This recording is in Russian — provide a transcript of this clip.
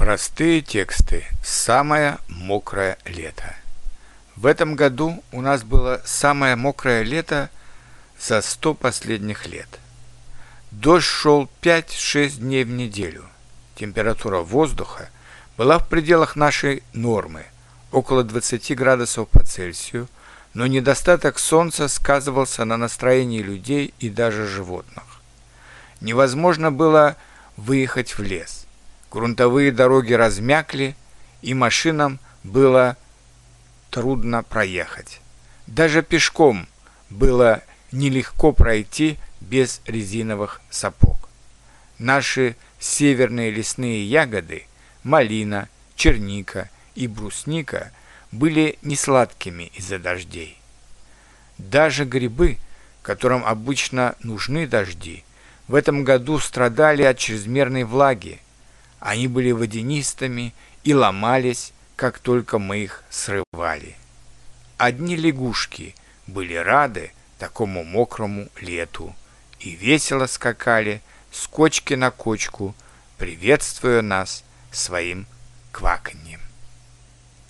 Простые тексты. Самое мокрое лето. В этом году у нас было самое мокрое лето за сто последних лет. Дождь шел 5-6 дней в неделю. Температура воздуха была в пределах нашей нормы, около 20 градусов по Цельсию, но недостаток солнца сказывался на настроении людей и даже животных. Невозможно было выехать в лес – грунтовые дороги размякли, и машинам было трудно проехать. Даже пешком было нелегко пройти без резиновых сапог. Наши северные лесные ягоды, малина, черника и брусника, были несладкими из-за дождей. Даже грибы, которым обычно нужны дожди, в этом году страдали от чрезмерной влаги, они были водянистыми и ломались, как только мы их срывали. Одни лягушки были рады такому мокрому лету и весело скакали с кочки на кочку, приветствуя нас своим кваканьем.